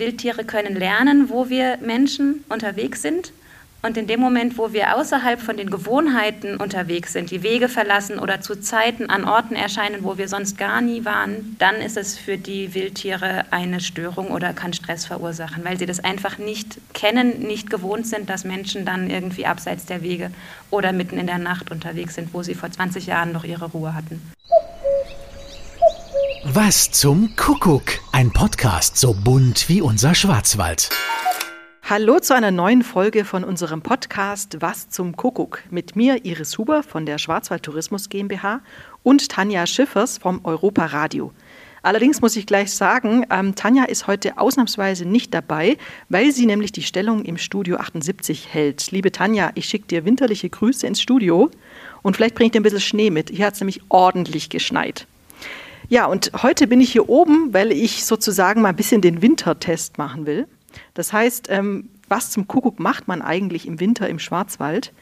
Wildtiere können lernen, wo wir Menschen unterwegs sind und in dem Moment, wo wir außerhalb von den Gewohnheiten unterwegs sind, die Wege verlassen oder zu Zeiten an Orten erscheinen, wo wir sonst gar nie waren, dann ist es für die Wildtiere eine Störung oder kann Stress verursachen, weil sie das einfach nicht kennen, nicht gewohnt sind, dass Menschen dann irgendwie abseits der Wege oder mitten in der Nacht unterwegs sind, wo sie vor 20 Jahren noch ihre Ruhe hatten. Was zum Kuckuck? Ein Podcast so bunt wie unser Schwarzwald. Hallo zu einer neuen Folge von unserem Podcast Was zum Kuckuck mit mir Iris Huber von der Schwarzwald Tourismus GmbH und Tanja Schiffers vom Europa Radio. Allerdings muss ich gleich sagen, ähm, Tanja ist heute ausnahmsweise nicht dabei, weil sie nämlich die Stellung im Studio 78 hält. Liebe Tanja, ich schicke dir winterliche Grüße ins Studio und vielleicht bringe ich dir ein bisschen Schnee mit. Hier hat es nämlich ordentlich geschneit. Ja, und heute bin ich hier oben, weil ich sozusagen mal ein bisschen den Wintertest machen will. Das heißt, ähm, was zum Kuckuck macht man eigentlich im Winter im Schwarzwald?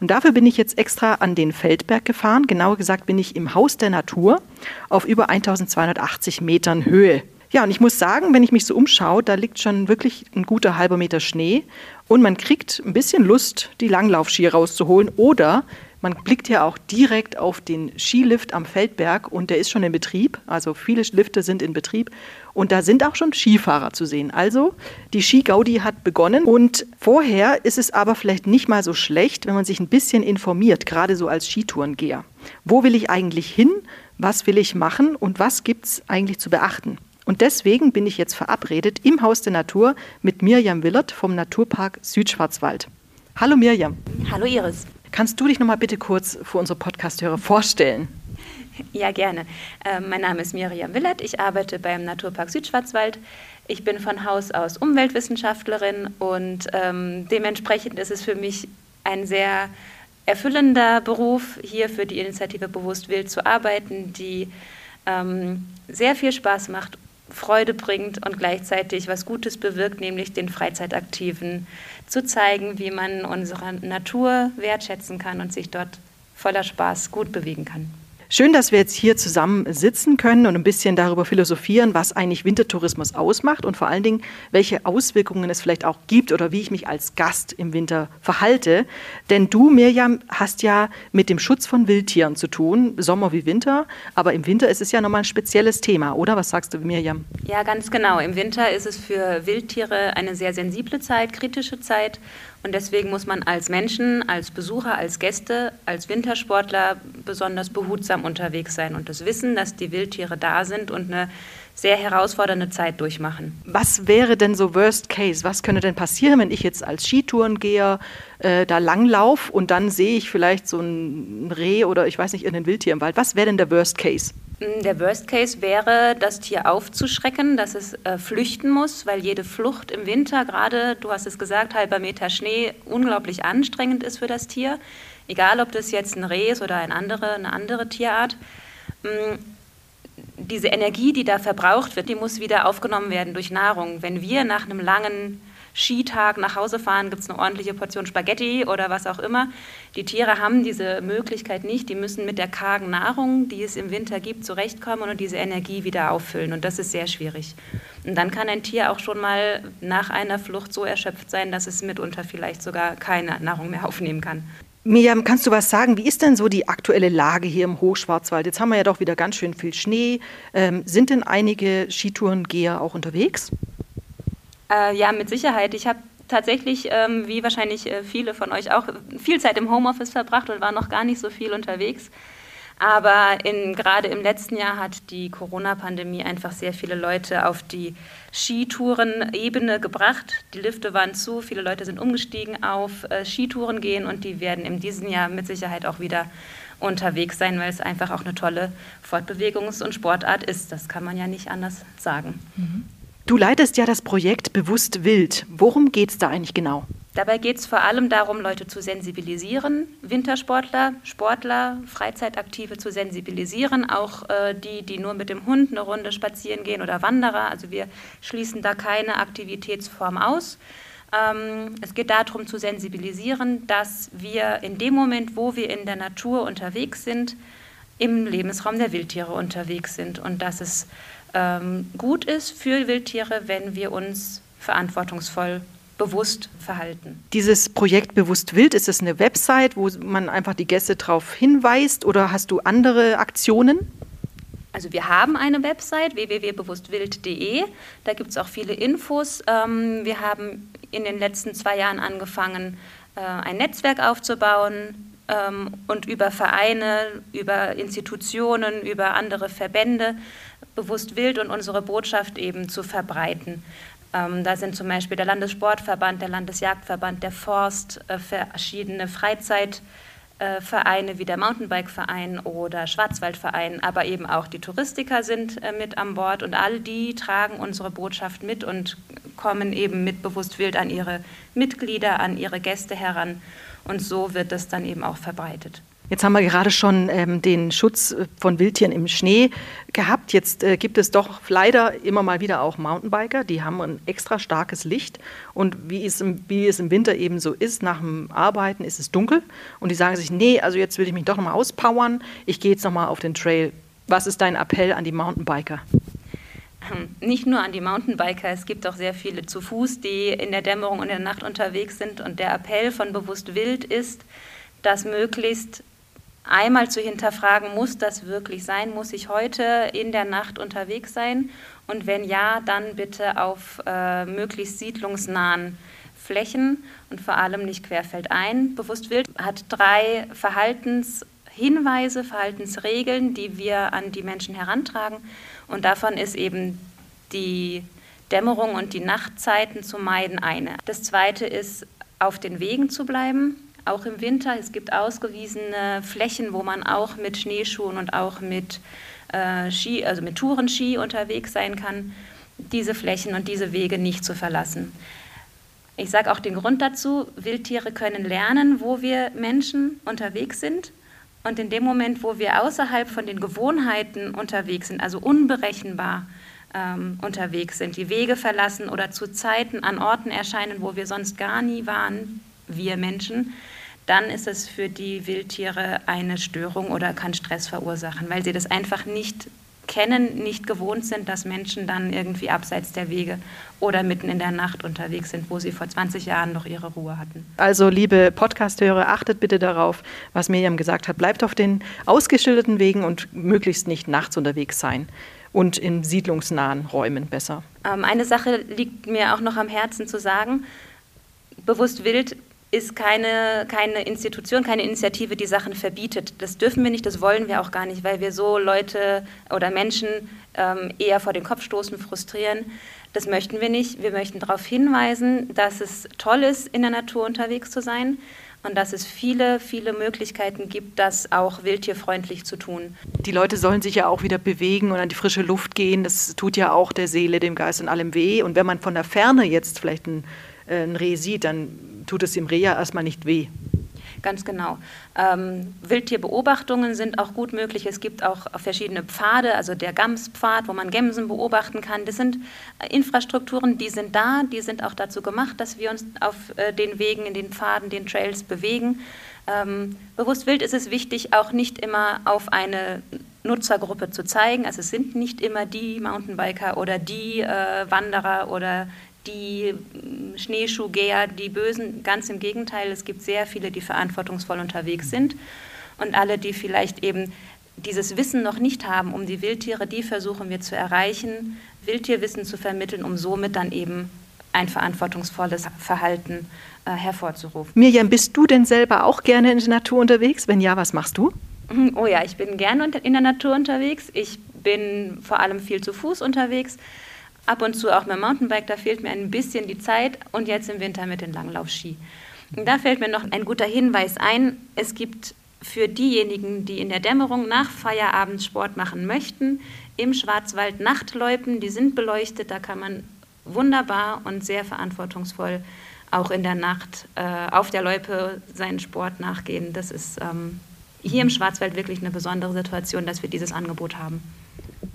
Und dafür bin ich jetzt extra an den Feldberg gefahren. Genauer gesagt bin ich im Haus der Natur auf über 1280 Metern Höhe. Ja, und ich muss sagen, wenn ich mich so umschaue, da liegt schon wirklich ein guter halber Meter Schnee und man kriegt ein bisschen Lust, die Langlaufski rauszuholen oder man blickt ja auch direkt auf den Skilift am Feldberg und der ist schon in Betrieb. Also viele Lifte sind in Betrieb und da sind auch schon Skifahrer zu sehen. Also die Skigaudi hat begonnen und vorher ist es aber vielleicht nicht mal so schlecht, wenn man sich ein bisschen informiert, gerade so als Skitourengeher. Wo will ich eigentlich hin? Was will ich machen und was gibt es eigentlich zu beachten? Und deswegen bin ich jetzt verabredet im Haus der Natur mit Mirjam Willert vom Naturpark Südschwarzwald. Hallo Mirjam. Hallo Iris. Kannst du dich noch mal bitte kurz für unsere Podcasthörer vorstellen? Ja, gerne. Ähm, mein Name ist Miriam Willert. Ich arbeite beim Naturpark Südschwarzwald. Ich bin von Haus aus Umweltwissenschaftlerin und ähm, dementsprechend ist es für mich ein sehr erfüllender Beruf, hier für die Initiative Bewusst Wild zu arbeiten, die ähm, sehr viel Spaß macht Freude bringt und gleichzeitig was Gutes bewirkt, nämlich den Freizeitaktiven zu zeigen, wie man unsere Natur wertschätzen kann und sich dort voller Spaß gut bewegen kann. Schön, dass wir jetzt hier zusammen sitzen können und ein bisschen darüber philosophieren, was eigentlich Wintertourismus ausmacht und vor allen Dingen, welche Auswirkungen es vielleicht auch gibt oder wie ich mich als Gast im Winter verhalte. Denn du, Mirjam, hast ja mit dem Schutz von Wildtieren zu tun, Sommer wie Winter. Aber im Winter ist es ja nochmal ein spezielles Thema, oder? Was sagst du, Mirjam? Ja, ganz genau. Im Winter ist es für Wildtiere eine sehr sensible Zeit, kritische Zeit. Und deswegen muss man als Menschen, als Besucher, als Gäste, als Wintersportler besonders behutsam unterwegs sein und das Wissen, dass die Wildtiere da sind und eine sehr herausfordernde Zeit durchmachen. Was wäre denn so Worst Case? Was könnte denn passieren, wenn ich jetzt als Skitourengeher äh, da langlauf und dann sehe ich vielleicht so ein Reh oder ich weiß nicht, irgendein Wildtier im Wald? Was wäre denn der Worst Case? Mm, der Worst Case wäre, das Tier aufzuschrecken, dass es äh, flüchten muss, weil jede Flucht im Winter, gerade, du hast es gesagt, halber Meter Schnee, unglaublich anstrengend ist für das Tier. Egal, ob das jetzt ein Reh ist oder ein andere, eine andere Tierart. Mm, diese Energie, die da verbraucht wird, die muss wieder aufgenommen werden durch Nahrung. Wenn wir nach einem langen Skitag nach Hause fahren, gibt es eine ordentliche Portion Spaghetti oder was auch immer. Die Tiere haben diese Möglichkeit nicht. Die müssen mit der kargen Nahrung, die es im Winter gibt, zurechtkommen und diese Energie wieder auffüllen. Und das ist sehr schwierig. Und dann kann ein Tier auch schon mal nach einer Flucht so erschöpft sein, dass es mitunter vielleicht sogar keine Nahrung mehr aufnehmen kann. Miriam, kannst du was sagen? Wie ist denn so die aktuelle Lage hier im Hochschwarzwald? Jetzt haben wir ja doch wieder ganz schön viel Schnee. Ähm, sind denn einige Skitourengeher auch unterwegs? Äh, ja, mit Sicherheit. Ich habe tatsächlich, ähm, wie wahrscheinlich äh, viele von euch auch, viel Zeit im Homeoffice verbracht und war noch gar nicht so viel unterwegs. Aber in, gerade im letzten Jahr hat die Corona-Pandemie einfach sehr viele Leute auf die Skitouren-Ebene gebracht. Die Lifte waren zu, viele Leute sind umgestiegen auf äh, Skitouren gehen und die werden in diesem Jahr mit Sicherheit auch wieder unterwegs sein, weil es einfach auch eine tolle Fortbewegungs- und Sportart ist. Das kann man ja nicht anders sagen. Mhm. Du leitest ja das Projekt Bewusst Wild. Worum geht es da eigentlich genau? Dabei geht es vor allem darum, Leute zu sensibilisieren, Wintersportler, Sportler, Freizeitaktive zu sensibilisieren, auch äh, die, die nur mit dem Hund eine Runde spazieren gehen oder Wanderer. Also wir schließen da keine Aktivitätsform aus. Ähm, es geht darum zu sensibilisieren, dass wir in dem Moment, wo wir in der Natur unterwegs sind, im Lebensraum der Wildtiere unterwegs sind und dass es ähm, gut ist für Wildtiere, wenn wir uns verantwortungsvoll bewusst verhalten. Dieses Projekt Bewusst Wild, ist das eine Website, wo man einfach die Gäste darauf hinweist oder hast du andere Aktionen? Also wir haben eine Website www.bewusstwild.de. Da gibt es auch viele Infos. Ähm, wir haben in den letzten zwei Jahren angefangen, äh, ein Netzwerk aufzubauen ähm, und über Vereine, über Institutionen, über andere Verbände bewusst wild und unsere Botschaft eben zu verbreiten. Ähm, da sind zum Beispiel der Landessportverband, der Landesjagdverband, der Forst, äh, verschiedene Freizeitvereine wie der Mountainbike-Verein oder Schwarzwaldverein, aber eben auch die Touristiker sind äh, mit an Bord und all die tragen unsere Botschaft mit und kommen eben mit bewusst wild an ihre Mitglieder, an ihre Gäste heran und so wird das dann eben auch verbreitet. Jetzt haben wir gerade schon ähm, den Schutz äh, von Wildtieren im Schnee gehabt. Jetzt äh, gibt es doch leider immer mal wieder auch Mountainbiker, die haben ein extra starkes Licht. Und wie es, im, wie es im Winter eben so ist, nach dem Arbeiten ist es dunkel. Und die sagen sich, nee, also jetzt will ich mich doch nochmal auspowern. Ich gehe jetzt nochmal auf den Trail. Was ist dein Appell an die Mountainbiker? Nicht nur an die Mountainbiker, es gibt auch sehr viele zu Fuß, die in der Dämmerung und in der Nacht unterwegs sind. Und der Appell von Bewusst Wild ist, dass möglichst einmal zu hinterfragen, muss das wirklich sein? Muss ich heute in der Nacht unterwegs sein? Und wenn ja, dann bitte auf äh, möglichst siedlungsnahen Flächen und vor allem nicht querfeldein. Bewusst Wild hat drei Verhaltenshinweise, Verhaltensregeln, die wir an die Menschen herantragen. Und davon ist eben die Dämmerung und die Nachtzeiten zu meiden eine. Das zweite ist, auf den Wegen zu bleiben auch im Winter. Es gibt ausgewiesene Flächen, wo man auch mit Schneeschuhen und auch mit äh, Ski, also mit Tourenski unterwegs sein kann, diese Flächen und diese Wege nicht zu verlassen. Ich sage auch den Grund dazu, Wildtiere können lernen, wo wir Menschen unterwegs sind. Und in dem Moment, wo wir außerhalb von den Gewohnheiten unterwegs sind, also unberechenbar ähm, unterwegs sind, die Wege verlassen oder zu Zeiten an Orten erscheinen, wo wir sonst gar nie waren, wir Menschen, dann ist es für die Wildtiere eine Störung oder kann Stress verursachen, weil sie das einfach nicht kennen, nicht gewohnt sind, dass Menschen dann irgendwie abseits der Wege oder mitten in der Nacht unterwegs sind, wo sie vor 20 Jahren noch ihre Ruhe hatten. Also, liebe Podcasthörer, achtet bitte darauf, was Miriam gesagt hat. Bleibt auf den ausgeschilderten Wegen und möglichst nicht nachts unterwegs sein und in siedlungsnahen Räumen besser. Ähm, eine Sache liegt mir auch noch am Herzen zu sagen. Bewusst wild ist keine, keine Institution, keine Initiative, die Sachen verbietet. Das dürfen wir nicht, das wollen wir auch gar nicht, weil wir so Leute oder Menschen ähm, eher vor den Kopf stoßen, frustrieren. Das möchten wir nicht. Wir möchten darauf hinweisen, dass es toll ist, in der Natur unterwegs zu sein und dass es viele, viele Möglichkeiten gibt, das auch wildtierfreundlich zu tun. Die Leute sollen sich ja auch wieder bewegen und an die frische Luft gehen. Das tut ja auch der Seele, dem Geist und allem weh. Und wenn man von der Ferne jetzt vielleicht ein, äh, ein Reh sieht, dann tut es dem Reh ja erstmal nicht weh. Ganz genau. Ähm, Wildtierbeobachtungen sind auch gut möglich. Es gibt auch verschiedene Pfade, also der Gamspfad, wo man Gämsen beobachten kann. Das sind Infrastrukturen, die sind da, die sind auch dazu gemacht, dass wir uns auf äh, den Wegen, in den Pfaden, den Trails bewegen. Ähm, bewusst wild ist es wichtig, auch nicht immer auf eine Nutzergruppe zu zeigen. Also es sind nicht immer die Mountainbiker oder die äh, Wanderer oder die mm, Schneeschuhgeher, die Bösen. Ganz im Gegenteil, es gibt sehr viele, die verantwortungsvoll unterwegs sind. Und alle, die vielleicht eben dieses Wissen noch nicht haben um die Wildtiere, die versuchen wir zu erreichen, Wildtierwissen zu vermitteln, um somit dann eben ein verantwortungsvolles Verhalten äh, hervorzurufen. Mirjam, bist du denn selber auch gerne in der Natur unterwegs? Wenn ja, was machst du? Oh ja, ich bin gerne in der Natur unterwegs. Ich bin vor allem viel zu Fuß unterwegs ab und zu auch mit dem Mountainbike, da fehlt mir ein bisschen die Zeit und jetzt im Winter mit den Langlaufski. Und da fällt mir noch ein guter Hinweis ein. Es gibt für diejenigen, die in der Dämmerung nach Feierabend Sport machen möchten, im Schwarzwald Nachtloipen, die sind beleuchtet, da kann man wunderbar und sehr verantwortungsvoll auch in der Nacht äh, auf der Loipe seinen Sport nachgehen. Das ist ähm, hier im Schwarzwald wirklich eine besondere Situation, dass wir dieses Angebot haben.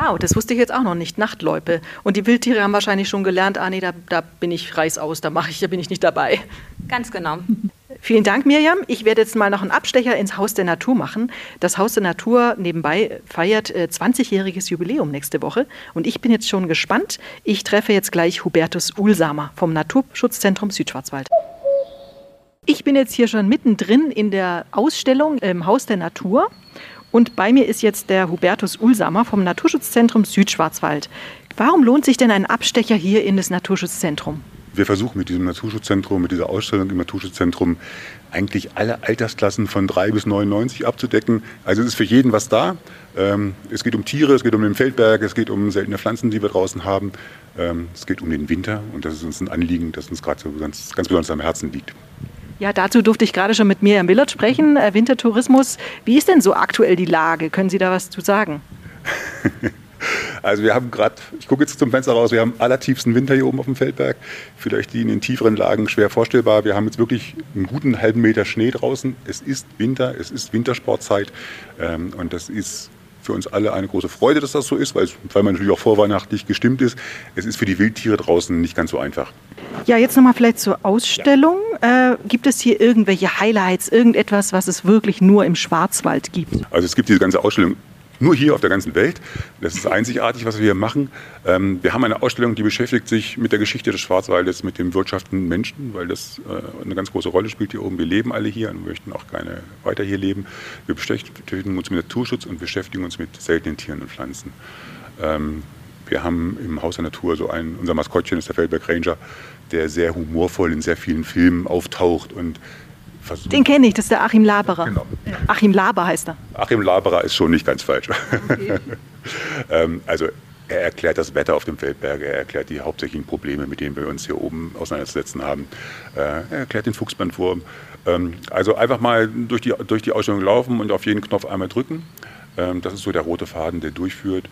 Wow, das wusste ich jetzt auch noch nicht. Nachtläupe. Und die Wildtiere haben wahrscheinlich schon gelernt, ah nee, da, da bin ich reißaus, da mache ich, da bin ich nicht dabei. Ganz genau. Vielen Dank, Mirjam. Ich werde jetzt mal noch einen Abstecher ins Haus der Natur machen. Das Haus der Natur nebenbei feiert 20-jähriges äh, Jubiläum nächste Woche. Und ich bin jetzt schon gespannt. Ich treffe jetzt gleich Hubertus Uhlsamer vom Naturschutzzentrum Südschwarzwald. Ich bin jetzt hier schon mittendrin in der Ausstellung im Haus der Natur. Und bei mir ist jetzt der Hubertus Uhlsamer vom Naturschutzzentrum Südschwarzwald. Warum lohnt sich denn ein Abstecher hier in das Naturschutzzentrum? Wir versuchen mit diesem Naturschutzzentrum, mit dieser Ausstellung im Naturschutzzentrum eigentlich alle Altersklassen von 3 bis 99 abzudecken. Also es ist für jeden was da. Ähm, es geht um Tiere, es geht um den Feldberg, es geht um seltene Pflanzen, die wir draußen haben. Ähm, es geht um den Winter und das ist uns ein Anliegen, das uns gerade so ganz, ganz besonders am Herzen liegt. Ja, dazu durfte ich gerade schon mit Miriam Willert sprechen. Äh, Wintertourismus, wie ist denn so aktuell die Lage? Können Sie da was zu sagen? Also wir haben gerade, ich gucke jetzt zum Fenster raus, wir haben allertiefsten Winter hier oben auf dem Feldberg. Vielleicht die in den tieferen Lagen schwer vorstellbar. Wir haben jetzt wirklich einen guten halben Meter Schnee draußen. Es ist Winter, es ist Wintersportzeit ähm, und das ist für uns alle eine große Freude, dass das so ist, weil, weil man natürlich auch vorweihnachtlich gestimmt ist. Es ist für die Wildtiere draußen nicht ganz so einfach. Ja, jetzt nochmal vielleicht zur Ausstellung. Ja. Äh, gibt es hier irgendwelche Highlights, irgendetwas, was es wirklich nur im Schwarzwald gibt? Also es gibt diese ganze Ausstellung nur hier auf der ganzen Welt. Das ist einzigartig, was wir hier machen. Ähm, wir haben eine Ausstellung, die beschäftigt sich mit der Geschichte des Schwarzwaldes, mit dem wirtschaftenden Menschen, weil das äh, eine ganz große Rolle spielt hier oben. Wir leben alle hier und möchten auch gerne weiter hier leben. Wir beschäftigen uns mit Naturschutz und beschäftigen uns mit seltenen Tieren und Pflanzen. Ähm, wir haben im Haus der Natur so einen, unser Maskottchen ist der Feldberg Ranger, der sehr humorvoll in sehr vielen Filmen auftaucht und versucht. Den kenne ich, das ist der Achim Laberer. Genau. Achim Laber heißt er. Achim Laberer ist schon nicht ganz falsch. Okay. ähm, also er erklärt das Wetter auf dem Feldberg, er erklärt die hauptsächlichen Probleme, mit denen wir uns hier oben auseinanderzusetzen haben. Äh, er erklärt den Fuchsbandwurm. Ähm, also einfach mal durch die, durch die Ausstellung laufen und auf jeden Knopf einmal drücken. Ähm, das ist so der rote Faden, der durchführt.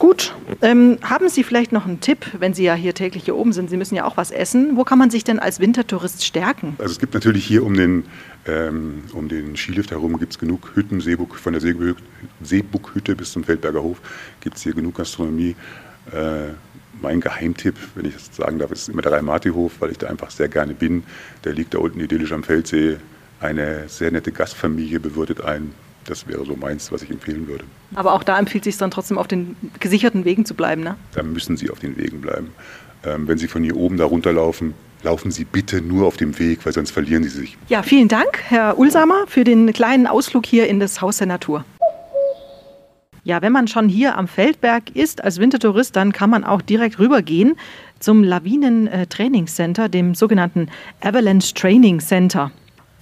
Gut, ähm, haben Sie vielleicht noch einen Tipp, wenn Sie ja hier täglich hier oben sind? Sie müssen ja auch was essen. Wo kann man sich denn als Wintertourist stärken? Also es gibt natürlich hier um den, ähm, um den Skilift herum gibt es genug Hütten, Seebuck, von der Seebuckhütte bis zum Feldberger Hof gibt es hier genug Gastronomie. Äh, mein Geheimtipp, wenn ich das sagen darf, ist immer der Rhein-Marti-Hof, weil ich da einfach sehr gerne bin. Der liegt da unten idyllisch am Feldsee. Eine sehr nette Gastfamilie bewirtet einen das wäre so meins, was ich empfehlen würde. Aber auch da empfiehlt es sich dann trotzdem auf den gesicherten Wegen zu bleiben, ne? Da müssen Sie auf den Wegen bleiben. Ähm, wenn Sie von hier oben da runterlaufen, laufen Sie bitte nur auf dem Weg, weil sonst verlieren Sie sich. Ja, vielen Dank, Herr Ulsamer, für den kleinen Ausflug hier in das Haus der Natur. Ja, wenn man schon hier am Feldberg ist als Wintertourist, dann kann man auch direkt rübergehen zum Lawinen-Trainingscenter, dem sogenannten Avalanche Training Center.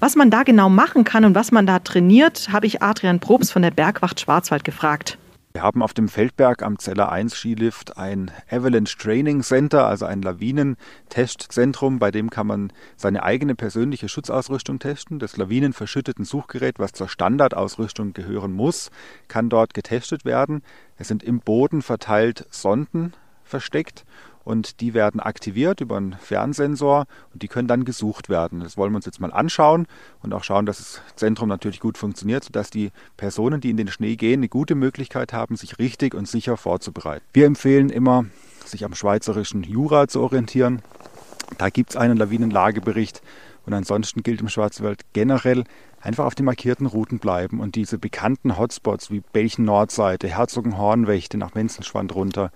Was man da genau machen kann und was man da trainiert, habe ich Adrian Probst von der Bergwacht Schwarzwald gefragt. Wir haben auf dem Feldberg am Zeller 1 Skilift ein Avalanche Training Center, also ein Lawinentestzentrum, bei dem kann man seine eigene persönliche Schutzausrüstung testen. Das lawinenverschütteten Suchgerät, was zur Standardausrüstung gehören muss, kann dort getestet werden. Es sind im Boden verteilt Sonden versteckt und die werden aktiviert über einen Fernsensor und die können dann gesucht werden. Das wollen wir uns jetzt mal anschauen und auch schauen, dass das Zentrum natürlich gut funktioniert, sodass die Personen, die in den Schnee gehen, eine gute Möglichkeit haben, sich richtig und sicher vorzubereiten. Wir empfehlen immer, sich am schweizerischen Jura zu orientieren. Da gibt es einen Lawinenlagebericht und ansonsten gilt im Schwarzwald generell einfach auf den markierten Routen bleiben und diese bekannten Hotspots wie Belchen Nordseite, Herzogenhornwächte nach Menzenschwand runter,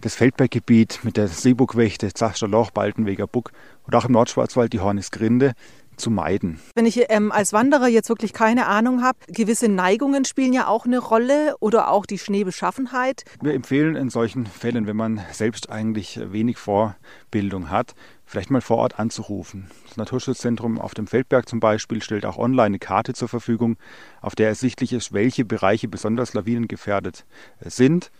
das Feldberggebiet mit der Seebuckwächte, Zaschter Loch, Baltenweger Buck und auch im Nordschwarzwald die Hornisgrinde zu meiden. Wenn ich ähm, als Wanderer jetzt wirklich keine Ahnung habe, gewisse Neigungen spielen ja auch eine Rolle oder auch die Schneebeschaffenheit. Wir empfehlen in solchen Fällen, wenn man selbst eigentlich wenig Vorbildung hat, vielleicht mal vor Ort anzurufen. Das Naturschutzzentrum auf dem Feldberg zum Beispiel stellt auch online eine Karte zur Verfügung, auf der ersichtlich ist, welche Bereiche besonders lawinengefährdet sind.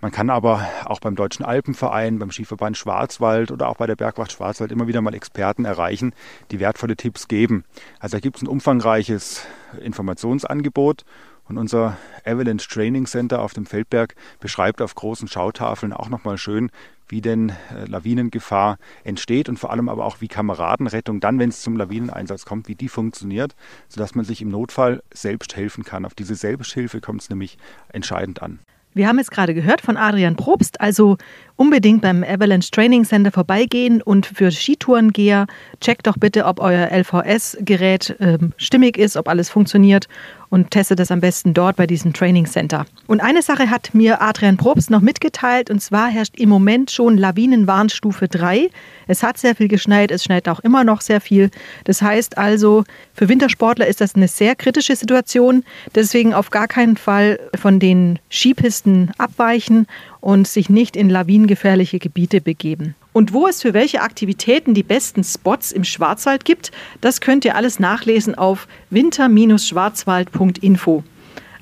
Man kann aber auch beim Deutschen Alpenverein, beim Skiverband Schwarzwald oder auch bei der Bergwacht Schwarzwald immer wieder mal Experten erreichen, die wertvolle Tipps geben. Also da gibt es ein umfangreiches Informationsangebot und unser Avalanche Training Center auf dem Feldberg beschreibt auf großen Schautafeln auch nochmal schön, wie denn äh, Lawinengefahr entsteht und vor allem aber auch, wie Kameradenrettung dann, wenn es zum Lawineneinsatz kommt, wie die funktioniert, sodass man sich im Notfall selbst helfen kann. Auf diese Selbsthilfe kommt es nämlich entscheidend an. Wir haben es gerade gehört von Adrian Probst, also unbedingt beim Avalanche Training Center vorbeigehen und für Skitourengeher checkt doch bitte, ob euer LVS-Gerät äh, stimmig ist, ob alles funktioniert und testet das am besten dort bei diesem Training Center. Und eine Sache hat mir Adrian Probst noch mitgeteilt und zwar herrscht im Moment schon Lawinenwarnstufe 3. Es hat sehr viel geschneit, es schneit auch immer noch sehr viel. Das heißt also, für Wintersportler ist das eine sehr kritische Situation. Deswegen auf gar keinen Fall von den Skipisten abweichen und sich nicht in lawinengefährliche Gebiete begeben. Und wo es für welche Aktivitäten die besten Spots im Schwarzwald gibt, das könnt ihr alles nachlesen auf winter-schwarzwald.info.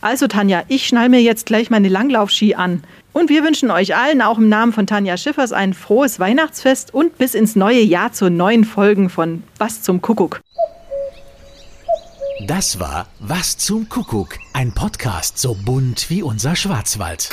Also Tanja, ich schnall mir jetzt gleich meine Langlaufski an. Und wir wünschen euch allen auch im Namen von Tanja Schiffers ein frohes Weihnachtsfest und bis ins neue Jahr zu neuen Folgen von Was zum Kuckuck. Das war Was zum Kuckuck, ein Podcast so bunt wie unser Schwarzwald.